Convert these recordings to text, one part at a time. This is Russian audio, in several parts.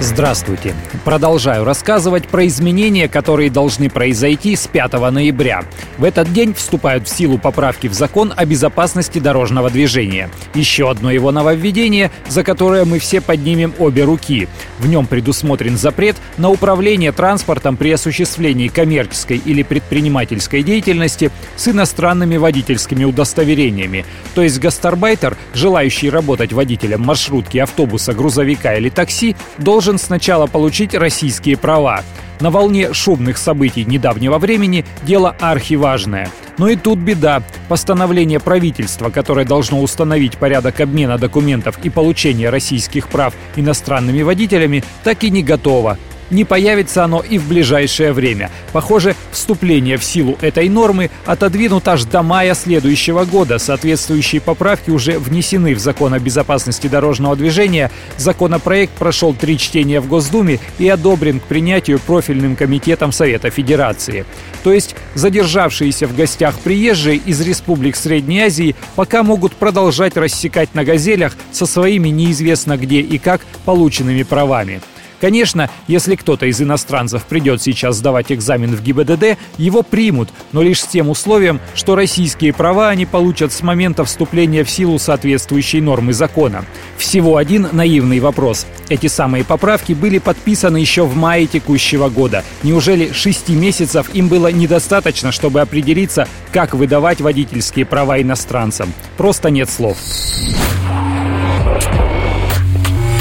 Здравствуйте. Продолжаю рассказывать про изменения, которые должны произойти с 5 ноября. В этот день вступают в силу поправки в закон о безопасности дорожного движения. Еще одно его нововведение, за которое мы все поднимем обе руки. В нем предусмотрен запрет на управление транспортом при осуществлении коммерческой или предпринимательской деятельности с иностранными водительскими удостоверениями. То есть гастарбайтер, желающий работать водителем маршрутки, автобуса, грузовика или такси, должен должен сначала получить российские права. На волне шумных событий недавнего времени дело архиважное. Но и тут беда. Постановление правительства, которое должно установить порядок обмена документов и получения российских прав иностранными водителями, так и не готово. Не появится оно и в ближайшее время. Похоже, вступление в силу этой нормы отодвинут аж до мая следующего года. Соответствующие поправки уже внесены в закон о безопасности дорожного движения. Законопроект прошел три чтения в Госдуме и одобрен к принятию профильным комитетом Совета Федерации. То есть задержавшиеся в гостях приезжие из республик Средней Азии пока могут продолжать рассекать на «Газелях» со своими неизвестно где и как полученными правами. Конечно, если кто-то из иностранцев придет сейчас сдавать экзамен в ГИБДД, его примут, но лишь с тем условием, что российские права они получат с момента вступления в силу соответствующей нормы закона. Всего один наивный вопрос. Эти самые поправки были подписаны еще в мае текущего года. Неужели шести месяцев им было недостаточно, чтобы определиться, как выдавать водительские права иностранцам? Просто нет слов.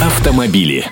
Автомобили.